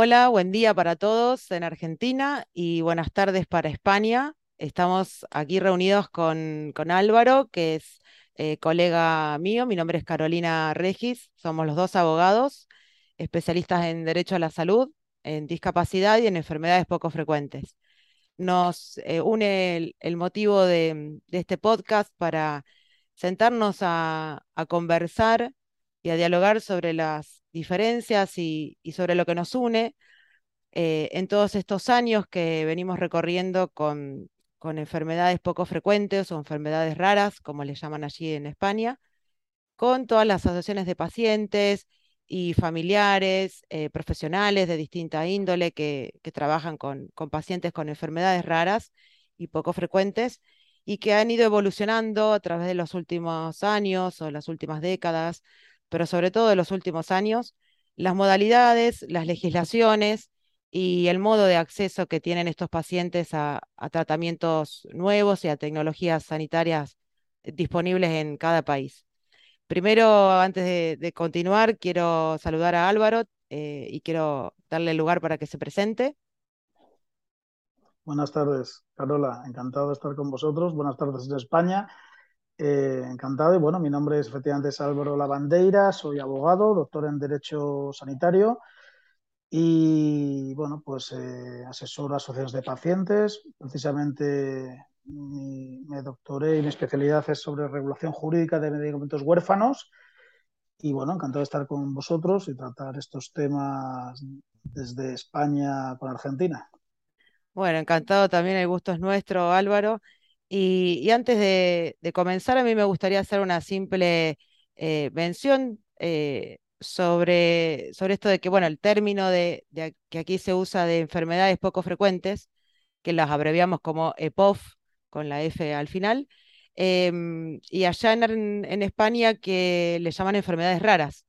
Hola, buen día para todos en Argentina y buenas tardes para España. Estamos aquí reunidos con, con Álvaro, que es eh, colega mío. Mi nombre es Carolina Regis. Somos los dos abogados, especialistas en Derecho a la Salud, en discapacidad y en enfermedades poco frecuentes. Nos eh, une el, motivo de, este podcast para sentarnos a conversar y a dialogar sobre las diferencias y, sobre lo que nos une eh, en todos estos años que venimos recorriendo con, con enfermedades poco frecuentes o enfermedades raras, como le llaman allí en España, con todas las asociaciones de pacientes y familiares, eh, profesionales de distinta índole que, que trabajan con, con pacientes con enfermedades raras y poco frecuentes y que han ido evolucionando a través de los últimos años o las últimas décadas, pero sobre todo de los últimos años, las modalidades, las legislaciones y el modo de acceso que tienen estos pacientes a, tratamientos nuevos y a tecnologías sanitarias disponibles en cada país. Primero, antes de, continuar, quiero saludar a Álvaro eh, y quiero darle lugar para que se presente. Buenas tardes, Carola. Encantado de estar con vosotros. Buenas tardes de España. Eh, encantado. Y bueno, mi nombre es efectivamente Álvaro Lavandeira, soy abogado, doctor en Derecho Sanitario y bueno, pues eh, asesoro asociaciones de pacientes. Precisamente mi, me doctoré y mi especialidad es sobre regulación jurídica de medicamentos huérfanos. Y bueno, encantado de estar con vosotros y tratar estos temas desde España con Argentina. Bueno, encantado también, el gusto es nuestro, Álvaro. Y, y antes de, de, comenzar, a mí me gustaría hacer una simple eh, mención eh, sobre, sobre esto de que, bueno, el término de, de, que aquí se usa de enfermedades poco frecuentes, que las abreviamos como EPOF, con la F al final, eh, y allá en, en, España que le llaman enfermedades raras.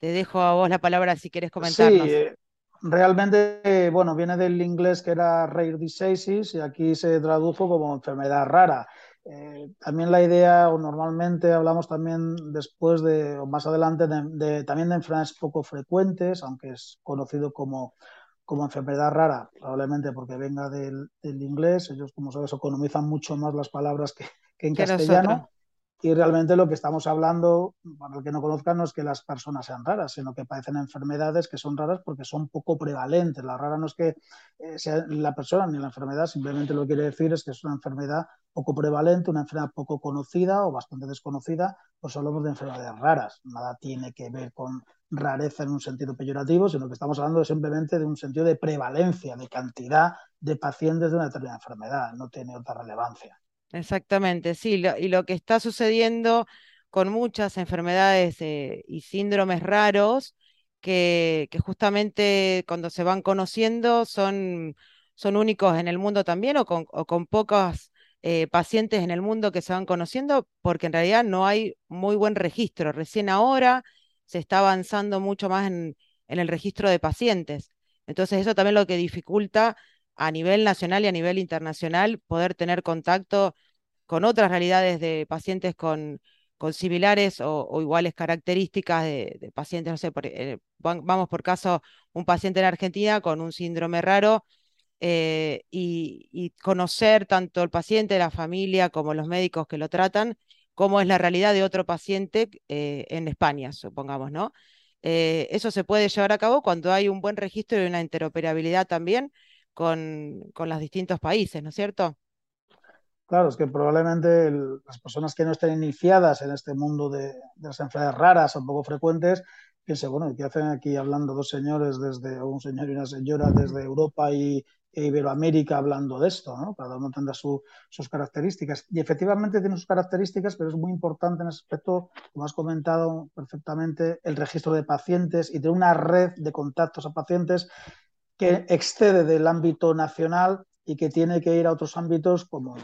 Te dejo a vos la palabra si quieres comentarnos. Sí, eh, realmente, bueno, viene del inglés que era rare diseases y aquí se tradujo como enfermedad rara. Eh, también la idea, o normalmente hablamos también después de, o más adelante, de, de, también de enfermedades poco frecuentes, aunque es conocido como, como enfermedad rara, probablemente porque venga del, del, inglés. Ellos, como sabes, economizan mucho más las palabras que, que en castellano. Y realmente lo que estamos hablando, para el que no conozcan, no es que las personas sean raras, sino que padecen enfermedades que son raras porque son poco prevalentes. La rara no es que eh, sea la persona ni la enfermedad, simplemente lo que quiere decir es que es una enfermedad poco prevalente, una enfermedad poco conocida o bastante desconocida, pues hablamos de enfermedades raras. Nada tiene que ver con rareza en un sentido peyorativo, sino que estamos hablando simplemente de un sentido de prevalencia, de cantidad de pacientes de una determinada enfermedad. No tiene otra relevancia. Exactamente, sí, y lo que está sucediendo con muchas enfermedades eh, y síndromes raros, que, que, justamente cuando se van conociendo son, son únicos en el mundo también o con, pocos eh, pacientes en el mundo que se van conociendo, porque en realidad no hay muy buen registro. Recién ahora se está avanzando mucho más en el registro de pacientes. Entonces eso también lo que dificulta a nivel nacional y a nivel internacional poder tener contacto con otras realidades de pacientes con, con similares o, iguales características de, pacientes, no sé, por, eh, vamos por caso, un paciente en Argentina con un síndrome raro eh, y, conocer tanto el paciente, la familia, como los médicos que lo tratan, cómo es la realidad de otro paciente eh, en España, supongamos, ¿no? Eso se puede llevar a cabo cuando hay un buen registro y una interoperabilidad también con, con los distintos países, ¿no es cierto? Claro, es que probablemente las personas que no estén iniciadas en este mundo de, de las enfermedades raras o poco frecuentes, piensen, bueno, ¿qué hacen aquí hablando dos señores desde, un señor y una señora desde Europa y e Iberoamérica hablando de esto, ¿no? Cada uno tendrá su, sus características. Y efectivamente tiene sus características, pero es muy importante en ese aspecto, como has comentado perfectamente, el registro de pacientes y de una red de contactos a pacientes que excede del ámbito nacional y que tiene que ir a otros ámbitos como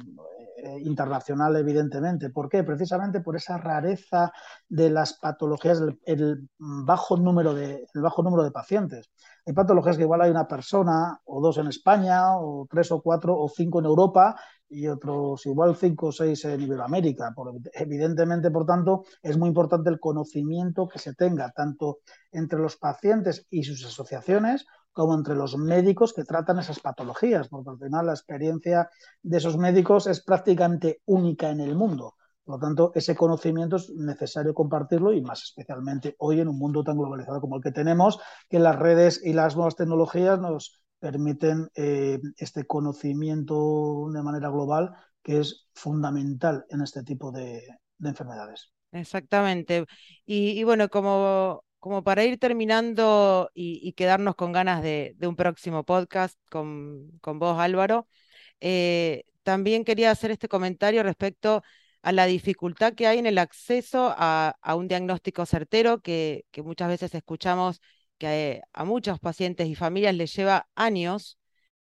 eh, internacional, evidentemente. ¿Por qué? Precisamente por esa rareza de las patologías, el, el, bajo número de, el bajo número de pacientes. Hay patologías que igual hay una persona o dos en España, o tres o cuatro o cinco en Europa y otros igual cinco o seis en Iberoamérica. Por, evidentemente, por tanto, es muy importante el conocimiento que se tenga tanto entre los pacientes y sus asociaciones como entre los médicos que tratan esas patologías, porque al final la experiencia de esos médicos es prácticamente única en el mundo. Por lo tanto, ese conocimiento es necesario compartirlo y más especialmente hoy en un mundo tan globalizado como el que tenemos, que las redes y las nuevas tecnologías nos permiten eh, este conocimiento de manera global que es fundamental en este tipo de, enfermedades. Exactamente. Y, bueno, como, como, para ir terminando y, quedarnos con ganas de, un próximo podcast con, con vos, Álvaro, eh, también quería hacer este comentario respecto a la dificultad que hay en el acceso a, un diagnóstico certero, que, muchas veces escuchamos que a, muchos pacientes y familias les lleva años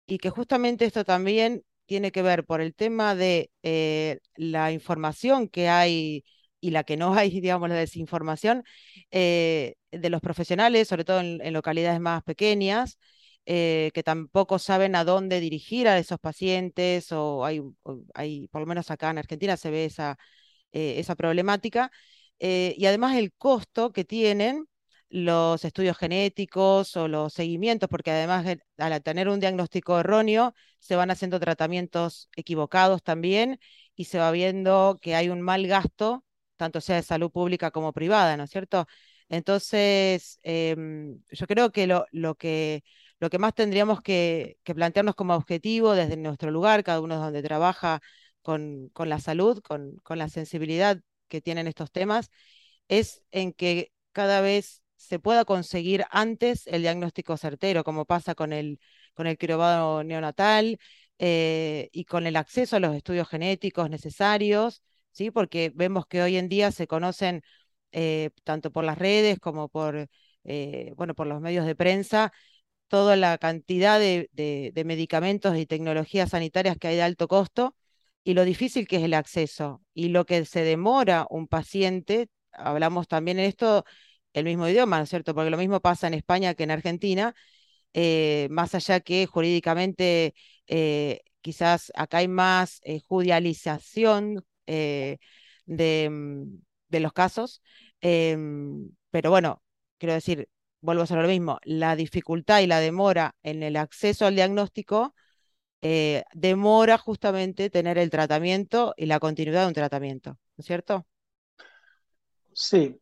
y que justamente esto también tiene que ver por el tema de eh, la información que hay y la que no hay, digamos, la desinformación eh, de los profesionales, sobre todo en localidades más pequeñas, eh, que tampoco saben a dónde dirigir a esos pacientes, o hay, hay por lo menos acá en Argentina se ve esa, eh, esa problemática, y además el costo que tienen los estudios genéticos o los seguimientos, porque además al tener un diagnóstico erróneo se van haciendo tratamientos equivocados también y se va viendo que hay un mal gasto, tanto sea de salud pública como privada, ¿no es cierto? Entonces, em, yo creo que lo, lo que lo que más tendríamos que, plantearnos como objetivo desde nuestro lugar, cada uno donde trabaja con, la salud, con, la sensibilidad que tienen estos temas, es en que cada vez se pueda conseguir antes el diagnóstico certero, como pasa con el, con el neonatal eh, y con el acceso a los estudios genéticos necesarios, ¿sí? porque vemos que hoy en día se conocen eh, tanto por las redes como por, eh, bueno, por los medios de prensa toda la cantidad de, medicamentos y tecnologías sanitarias que hay de alto costo y lo difícil que es el acceso y lo que se demora un paciente, hablamos también en esto el mismo idioma, ¿no es cierto? Porque lo mismo pasa en España que en Argentina, eh, más allá que jurídicamente quizás acá hay más eh, judicialización de, mm, de, los casos, em, pero bueno, quiero decir, vuelvo a ser lo mismo, la dificultad y la demora en el acceso al diagnóstico eh, demora justamente tener el tratamiento y la continuidad de un tratamiento, ¿no es cierto? Sí,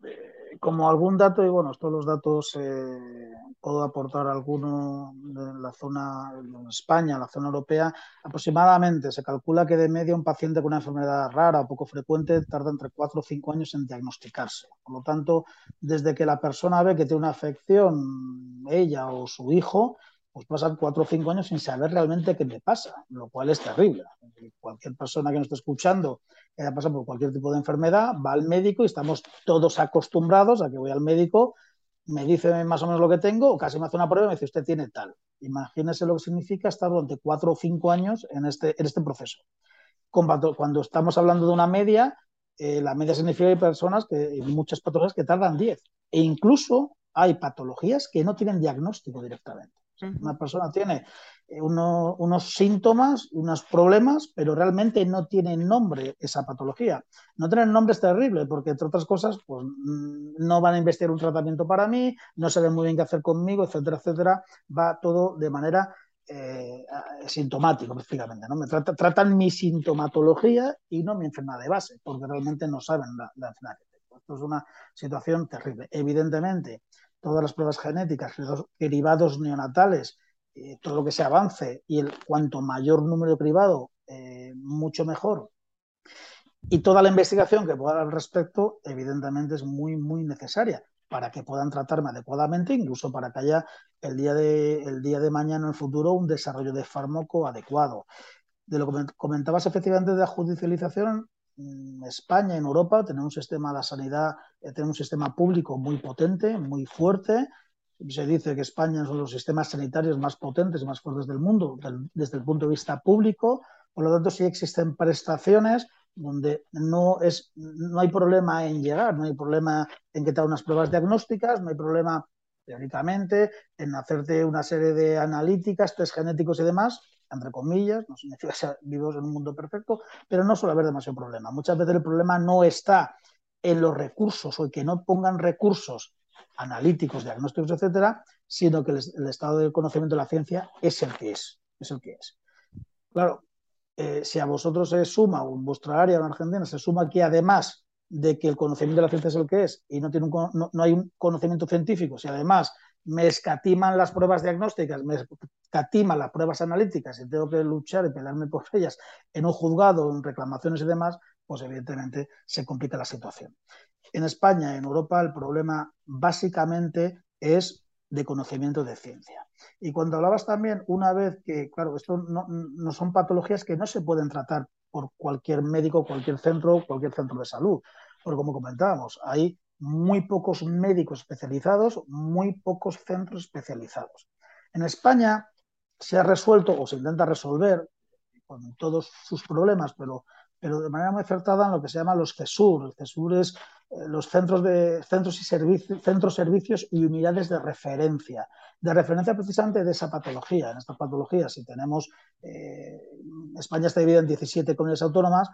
como algún dato, y bueno, todos los datos eh, puedo aportar alguno de la zona, en España, la zona europea, aproximadamente se calcula que de media un paciente con una enfermedad rara o poco frecuente tarda entre 4 o 5 años en diagnosticarse. Por lo tanto, desde que la persona ve que tiene una afección, ella o su hijo, pues pasan cuatro o cinco años sin saber realmente qué le pasa, lo cual es terrible. Cualquier persona que nos esté escuchando que haya pasado por cualquier tipo de enfermedad va al médico y estamos todos acostumbrados a que voy al médico, me dice más o menos lo que tengo, o casi me hace una prueba y me dice usted tiene tal. Imagínese lo que significa estar durante cuatro o cinco años en este, este proceso. Cuando estamos hablando de una media, eh, la media significa que hay personas que, muchas patologías que tardan 10. E incluso hay patologías que no tienen diagnóstico directamente. Una persona tiene eh, unos síntomas, unos problemas, pero realmente no tiene nombre esa patología. No tener nombre es terrible porque, entre otras cosas, pues mm, no van a investigar un tratamiento para mí, no saben muy bien qué hacer conmigo, etcétera, etcétera. Va todo de manera eh, sintomática prácticamente. ¿no? Me tratan mi sintomatología y no mi enfermedad de base, porque realmente no saben la, la enfermedad que tengo. Esto es una situación terrible. Evidentemente, todas las pruebas genéticas, los derivados neonatales, eh, todo lo que se avance y el cuanto mayor número privado, eh, mucho mejor. Y toda la investigación que pueda dar al respecto, evidentemente, es muy, muy necesaria para que puedan tratarme adecuadamente, incluso para que haya el día de, el día de mañana en el futuro un desarrollo de fármaco adecuado. De lo que comentabas efectivamente de la judicialización, España, en Europa, tenemos un sistema de la sanidad, eh, tenemos un sistema público muy potente, muy fuerte. Se dice que España es uno de los sistemas sanitarios más potentes y más fuertes del mundo desde el punto de vista público. Por lo tanto, sí existen prestaciones donde no, es, no hay problema en llegar, no hay problema en que te hagan unas pruebas diagnósticas, no hay problema teóricamente en hacerte una serie de analíticas, test genéticos y demás, entre comillas, no significa ser vivos en un mundo perfecto, pero no suele haber demasiado problema. Muchas veces el problema no está en los recursos o en que no pongan recursos analíticos, diagnósticos, etcétera, sino que el, estado del conocimiento de la ciencia es el que es, es el que es. Claro, eh, si a vosotros se suma, o en vuestra área en Argentina, se suma que además de que el conocimiento de la ciencia es el que es y no, tiene un, no, hay un conocimiento científico, si además me escatiman las pruebas diagnósticas, me escatiman las pruebas analíticas y tengo que luchar y pelearme por ellas en un juzgado, en reclamaciones y demás, pues evidentemente se complica la situación. En España, en Europa, el problema básicamente es de conocimiento de ciencia. Y cuando hablabas también una vez que, claro, esto no, son patologías que no se pueden tratar por cualquier médico, cualquier centro, cualquier centro de salud. Porque como comentábamos, hay muy pocos médicos especializados, muy pocos centros especializados. En España se ha resuelto o se intenta resolver con todos sus problemas, pero pero de manera muy acertada en lo que se llama los CESUR. El CESUR es eh, los centros, de, centros, y servicios, centros, servicios y unidades de referencia. De referencia precisamente de esa patología. En estas patologías, si tenemos, eh, España está dividida en 17 comunidades autónomas,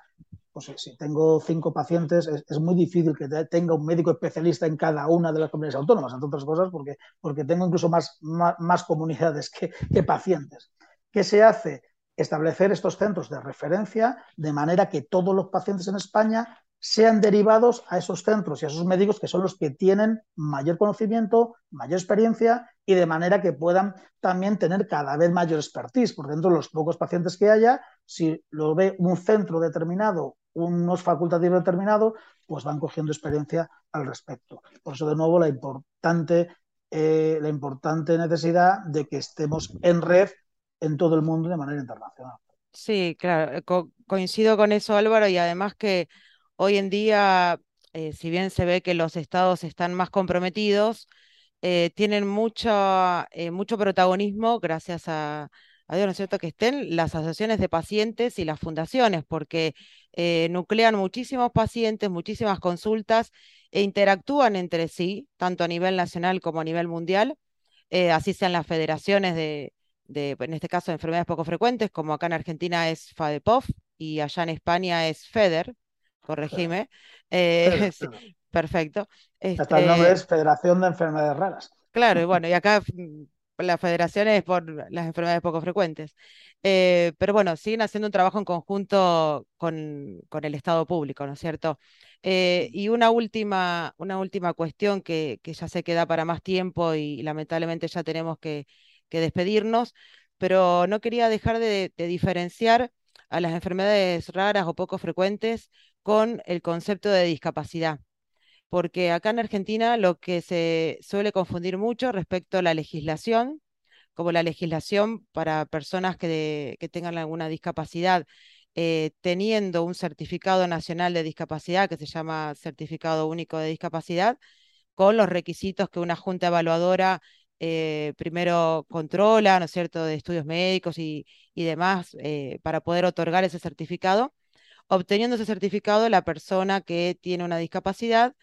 pues si tengo cinco pacientes, es, muy difícil que tenga un médico especialista en cada una de las comunidades autónomas, entre otras cosas, porque, porque tengo incluso más, más, comunidades que, pacientes. ¿Qué se hace? establecer estos centros de referencia de manera que todos los pacientes en España sean derivados a esos centros y a esos médicos que son los que tienen mayor conocimiento, mayor experiencia y de manera que puedan también tener cada vez mayor expertise, porque dentro de los pocos pacientes que haya, si lo ve un centro determinado, unos facultativos determinados, pues van cogiendo experiencia al respecto. Por eso, de nuevo, la importante, eh, la importante necesidad de que estemos en red en todo el mundo de manera internacional. Sí, claro, eh, coincido con eso Álvaro y además que hoy en día, eh, si bien se ve que los estados están más comprometidos, tienen mucho protagonismo gracias a, a Dios, ¿no es cierto?, que estén las asociaciones de pacientes y las fundaciones, porque nuclean muchísimos pacientes, muchísimas consultas e interactúan entre sí, tanto a nivel nacional como a nivel mundial, así sean las federaciones de, en este caso, de enfermedades poco frecuentes, como acá en Argentina es FADEPOF y allá en España es FEDER, corregime. Eh, perfecto. Hasta el nombre este es Federación de Enfermedades Raras. Claro, y bueno, y acá mm, la federación es por las enfermedades poco frecuentes. Eh, pero bueno, siguen haciendo un trabajo en conjunto con, con el Estado público, ¿no es cierto? Eh, y una última, una última cuestión que, que ya se queda para más tiempo y lamentablemente ya tenemos que, que despedirnos, pero no quería dejar de, diferenciar a las enfermedades raras o poco frecuentes con el concepto de discapacidad. Porque acá en Argentina lo que se suele confundir mucho respecto a la legislación, como la legislación para personas que, tengan alguna discapacidad, eh, teniendo un certificado nacional de discapacidad que se llama Certificado Único de Discapacidad, con los requisitos que una junta evaluadora eh, primero controla, ¿no es cierto?, de estudios médicos y, demás eh, para poder otorgar ese certificado. Obteniendo ese certificado, la persona que tiene una discapacidad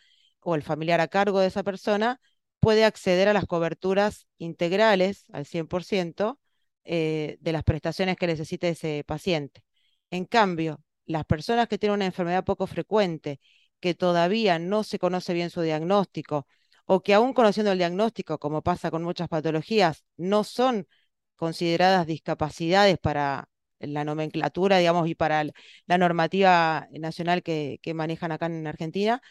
o el familiar a cargo de esa persona puede acceder a las coberturas integrales al 100% eh, de las prestaciones que necesite ese paciente. En cambio, las personas que tienen una enfermedad poco frecuente, que todavía no se conoce bien su diagnóstico, o que aún conociendo el diagnóstico, como pasa con muchas patologías, no son consideradas discapacidades para la nomenclatura, digamos, y para la normativa nacional que, manejan acá en Argentina,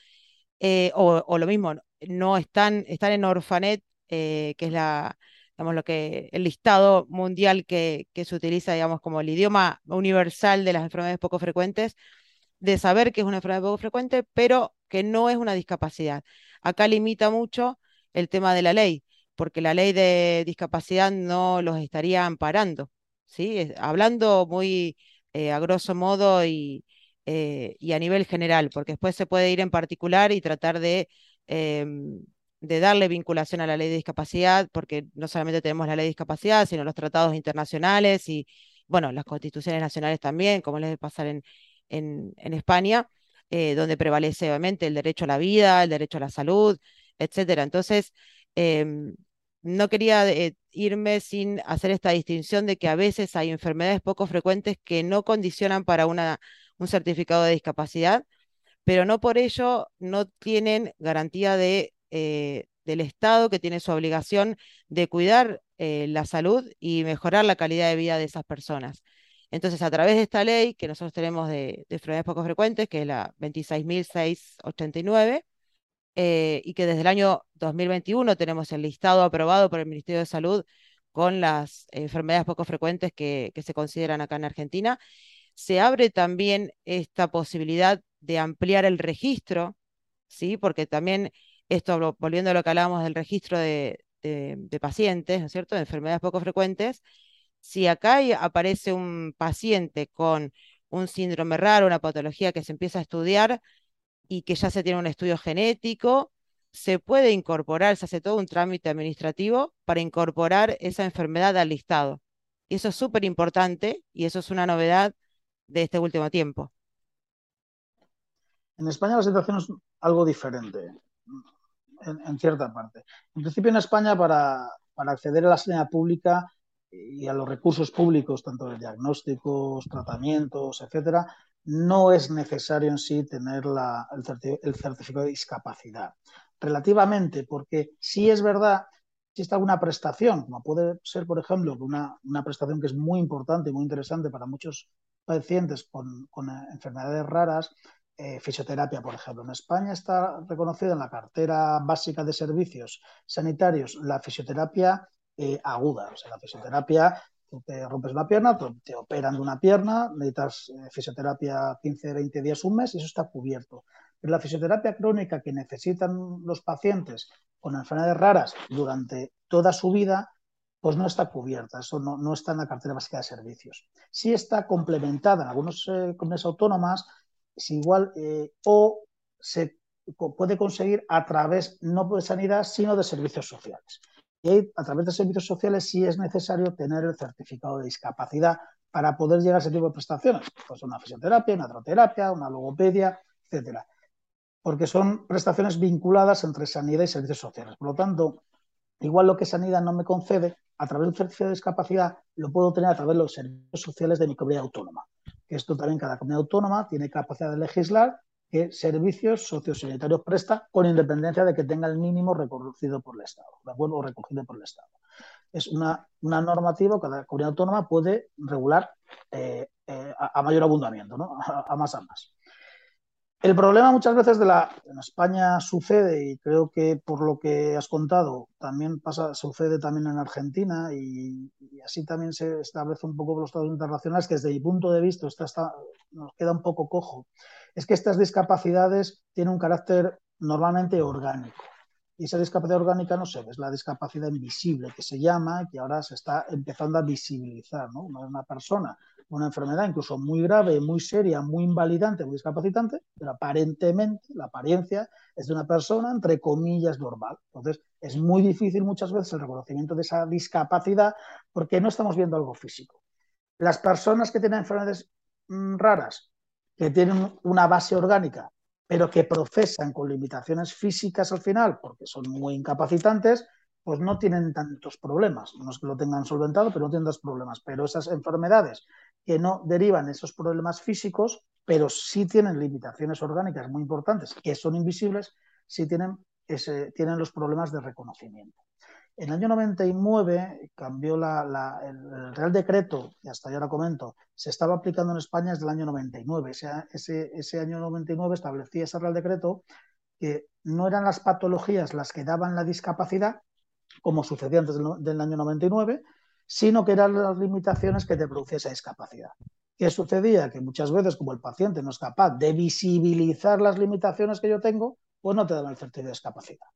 eh, o, lo mismo, no están, están en Orfanet, eh, que es la, digamos, lo que, el listado mundial que, se utiliza, digamos, como el idioma universal de las enfermedades poco frecuentes, de saber que es una enfermedad poco frecuente, pero que no es una discapacidad. Acá limita mucho el tema de la ley, porque la ley de discapacidad no los estaría amparando, ¿sí? Hablando muy eh, a grosso modo y, eh, y, a nivel general, porque después se puede ir en particular y tratar de, em, de darle vinculación a la ley de discapacidad, porque no solamente tenemos la ley de discapacidad, sino los tratados internacionales y, bueno, las constituciones nacionales también, como les pasar en, en, en España. Eh, donde prevalece obviamente el derecho a la vida, el derecho a la salud, etcétera. Entonces, em, no quería eh, irme sin hacer esta distinción de que a veces hay enfermedades poco frecuentes que no condicionan para una, un certificado de discapacidad, pero no por ello no tienen garantía de, eh, del Estado que tiene su obligación de cuidar eh, la salud y mejorar la calidad de vida de esas personas. Entonces, a través de esta ley que nosotros tenemos de, enfermedades poco frecuentes, que es la 26.689, eh, y que desde el año 2021 tenemos el listado aprobado por el Ministerio de Salud con las enfermedades poco frecuentes que, se consideran acá en Argentina, se abre también esta posibilidad de ampliar el registro, ¿sí? porque también esto, volviendo a lo que hablábamos del registro de, pacientes, ¿no es cierto?, de enfermedades poco frecuentes, si acá aparece un paciente con un síndrome raro, una patología que se empieza a estudiar y que ya se tiene un estudio genético, se puede incorporar, se hace todo un trámite administrativo para incorporar esa enfermedad al listado. Y eso es súper importante y eso es una novedad de este último tiempo. En España la situación es algo diferente, en, cierta parte. En principio en España para, para acceder a la sanidad pública y a los recursos públicos, tanto de diagnósticos, tratamientos, etcétera, no es necesario en sí tener el, certificado de discapacidad. Relativamente, porque si es verdad, está alguna prestación, como puede ser, por ejemplo, una, prestación que es muy importante y muy interesante para muchos pacientes con, enfermedades raras, eh, fisioterapia, por ejemplo. En España está reconocida en la cartera básica de servicios sanitarios la fisioterapia eh, aguda. O sea, la fisioterapia, tú te rompes una pierna, te operan de una pierna, necesitas eh, fisioterapia 15, 20 días, un mes y eso está cubierto. La fisioterapia crónica que necesitan los pacientes con enfermedades raras durante toda su vida, pues no está cubierta, eso no, está en la cartera básica de servicios. Sí está complementada en algunas eh, comunidades autónomas, es igual, o se puede conseguir a través no de sanidad, sino de servicios sociales. Y a través de servicios sociales sí es necesario tener el certificado de discapacidad para poder llegar a ese tipo de prestaciones. Pues una fisioterapia, una hidroterapia, una logopedia, etcétera. Porque son prestaciones vinculadas entre sanidad y servicios sociales. Por lo tanto, igual lo que sanidad no me concede, a través del certificado de discapacidad lo puedo tener a través de los servicios sociales de mi comunidad autónoma. Esto también cada comunidad autónoma tiene capacidad de legislar qué servicios sociosanitarios presta con independencia de que tenga el mínimo reconocido por el Estado, ¿de acuerdo? O recogido por el Estado. Es una, normativa que cada comunidad autónoma puede regular eh, eh, a, mayor abundamiento, ¿no? a, más a más. El problema muchas veces de la en España sucede y creo que por lo que has contado también pasa sucede también en Argentina y, así también se establece un poco por los estados internacionales que desde mi punto de vista está, nos queda un poco cojo es que estas discapacidades tienen un carácter normalmente orgánico. Y esa discapacidad orgánica no se ve, es la discapacidad invisible que se llama, que ahora se está empezando a visibilizar. ¿no? Una persona una enfermedad incluso muy grave, muy seria, muy invalidante, muy discapacitante, pero aparentemente la apariencia es de una persona, entre comillas, normal. Entonces, es muy difícil muchas veces el reconocimiento de esa discapacidad porque no estamos viendo algo físico. Las personas que tienen enfermedades mm, raras que tienen una base orgánica, pero que procesan con limitaciones físicas al final, porque son muy incapacitantes, pues no tienen tantos problemas. No es que lo tengan solventado, pero no tienen tantos problemas. Pero esas enfermedades que no derivan esos problemas físicos, pero sí tienen limitaciones orgánicas muy importantes, que son invisibles, sí tienen, tienen los problemas de reconocimiento. En el año 99 cambió el, Real Decreto, y hasta ahora comento, se estaba aplicando en España desde el año 99. Ese, ese, año 99 establecía ese Real Decreto que no eran las patologías las que daban la discapacidad, como sucedía antes del, año 99, sino que eran las limitaciones que te producía esa discapacidad. ¿Qué sucedía? Que muchas veces, como el paciente no es capaz de visibilizar las limitaciones que yo tengo, pues no te dan el certificado de discapacidad.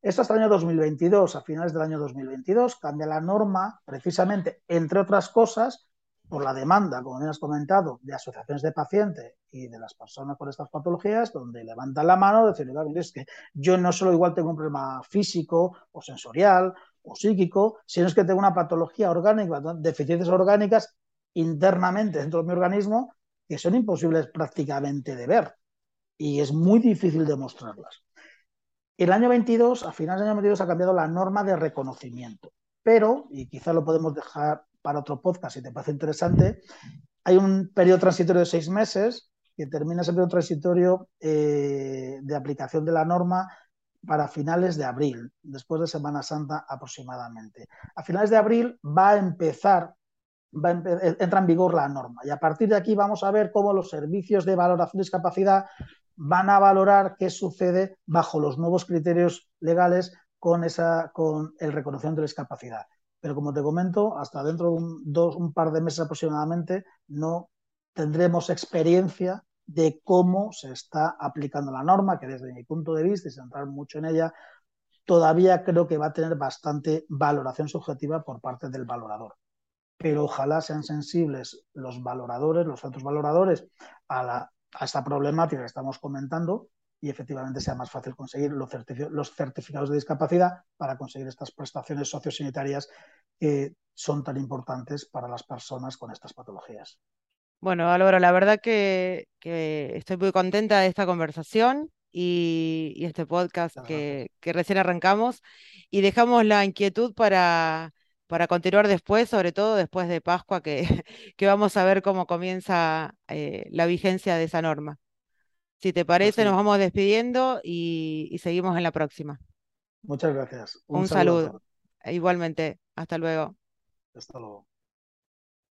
Esto hasta el año 2022, a finales del año 2022, cambia la norma precisamente, entre otras cosas, por la demanda, como bien has comentado, de asociaciones de pacientes y de las personas con estas patologías, donde levantan la mano y dicen, es que yo no solo igual tengo un problema físico o sensorial o psíquico, sino es que tengo una patología orgánica, deficiencias orgánicas internamente dentro de mi organismo que son imposibles prácticamente de ver y es muy difícil demostrarlas. El año 22, a finales del año 22, ha cambiado la norma de reconocimiento. Pero, y quizá lo podemos dejar para otro podcast si te parece interesante, hay un periodo transitorio de seis meses que termina ese periodo transitorio eh, de aplicación de la norma para finales de abril, después de Semana Santa aproximadamente. A finales de abril va a empezar, va entra en vigor la norma y a partir de aquí vamos a ver cómo los servicios de valoración de discapacidad van a valorar qué sucede bajo los nuevos criterios legales con, esa, con el reconocimiento de discapacidad. Pero como te comento, hasta dentro de un, dos, un par de meses aproximadamente no tendremos experiencia de cómo se está aplicando la norma, que desde mi punto de vista, y sin entrar mucho en ella, todavía creo que va a tener bastante valoración subjetiva por parte del valorador. Pero ojalá sean sensibles los valoradores, los centros valoradores, a, la, a esta problemática que estamos comentando y efectivamente sea más fácil conseguir los, certificados de discapacidad para conseguir estas prestaciones sociosanitarias que son tan importantes para las personas con estas patologías. Bueno, Álvaro, la verdad que, estoy muy contenta de esta conversación y, este podcast que, recién arrancamos y dejamos la inquietud para, para continuar después, sobre todo después de Pascua, que, que vamos a ver cómo comienza eh, la vigencia de esa norma. Si te parece, nos vamos despidiendo y, seguimos en la próxima. Muchas gracias. Un, saludo. Igualmente. Hasta luego. Hasta luego.